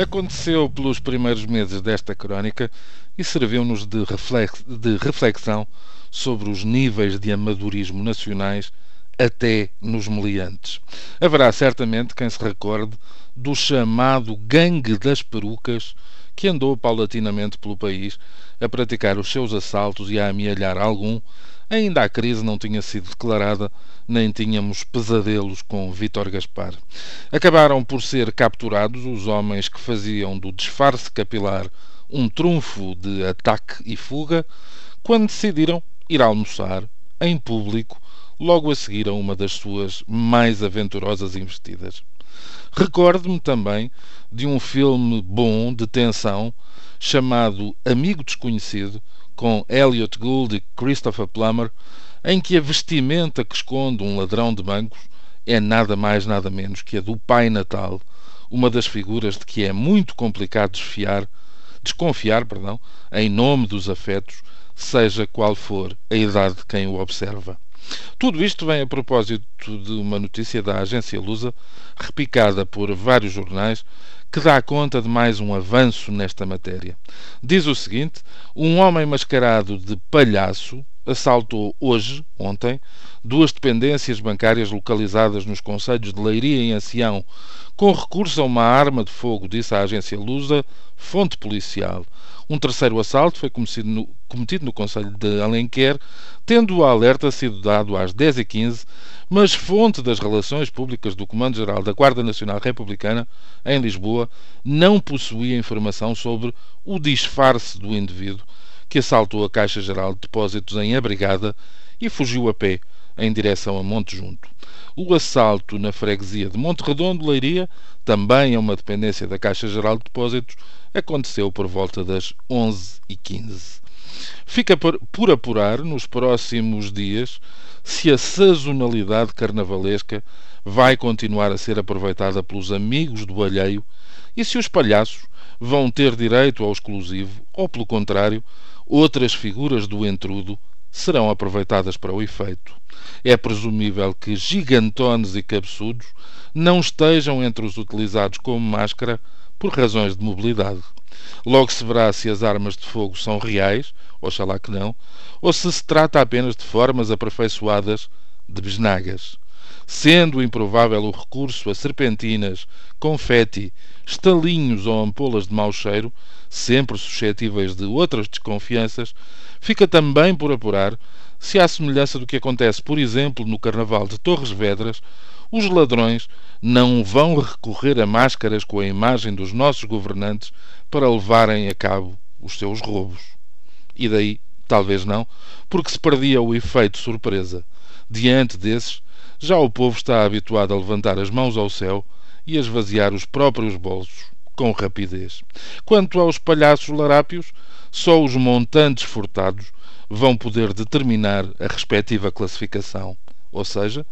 Aconteceu pelos primeiros meses desta crónica e serviu-nos de, reflex de reflexão sobre os níveis de amadorismo nacionais até nos meliantes. Haverá certamente quem se recorde do chamado gangue das perucas que andou paulatinamente pelo país a praticar os seus assaltos e a amealhar algum, ainda a crise não tinha sido declarada, nem tínhamos pesadelos com Vítor Gaspar. Acabaram por ser capturados os homens que faziam do disfarce capilar um trunfo de ataque e fuga, quando decidiram ir almoçar, em público, logo a seguir a uma das suas mais aventurosas investidas. Recordo-me também de um filme bom de tensão chamado Amigo Desconhecido, com Elliot Gould e Christopher Plummer, em que a vestimenta que esconde um ladrão de bancos é nada mais nada menos que a do Pai Natal, uma das figuras de que é muito complicado desfiar, desconfiar, perdão, em nome dos afetos, seja qual for a idade de quem o observa. Tudo isto vem a propósito de uma notícia da agência Lusa, repicada por vários jornais, que dá conta de mais um avanço nesta matéria. Diz o seguinte: um homem mascarado de palhaço assaltou hoje, ontem, duas dependências bancárias localizadas nos conselhos de Leiria e Ancião, com recurso a uma arma de fogo, disse a agência Lusa, fonte policial. Um terceiro assalto foi no, cometido no Conselho de Alenquer, tendo o alerta sido dado às 10h15, mas fonte das relações públicas do Comando-Geral da Guarda Nacional Republicana, em Lisboa, não possuía informação sobre o disfarce do indivíduo que assaltou a Caixa Geral de Depósitos em Abrigada e fugiu a pé em direção a Monte Junto. O assalto na freguesia de Monte Redondo, Leiria, também é uma dependência da Caixa Geral de Depósitos, aconteceu por volta das 11h15. Fica por, apurar nos próximos dias se a sazonalidade carnavalesca vai continuar a ser aproveitada pelos amigos do alheio e se os palhaços vão ter direito ao exclusivo ou, pelo contrário, outras figuras do entrudo serão aproveitadas para o efeito. É presumível que gigantones e cabeçudos não estejam entre os utilizados como máscara por razões de mobilidade. Logo se verá se as armas de fogo são reais, oxalá que não, ou se se trata apenas de formas aperfeiçoadas de besnagas. Sendo improvável o recurso a serpentinas, confeti, estalinhos ou ampolas de mau cheiro, sempre suscetíveis de outras desconfianças, fica também por apurar se, à semelhança do que acontece, por exemplo, no Carnaval de Torres Vedras, os ladrões não vão recorrer a máscaras com a imagem dos nossos governantes para levarem a cabo os seus roubos. E daí, talvez não, porque se perdia o efeito surpresa. Diante desses, já o povo está habituado a levantar as mãos ao céu e a esvaziar os próprios bolsos com rapidez. Quanto aos palhaços larápios, só os montantes furtados vão poder determinar a respectiva classificação, ou seja,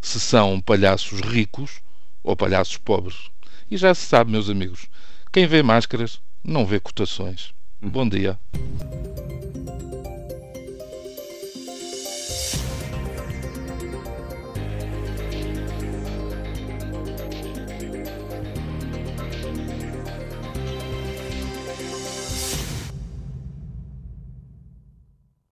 se são palhaços ricos ou palhaços pobres. E já se sabe, meus amigos, quem vê máscaras não vê cotações. Bom dia.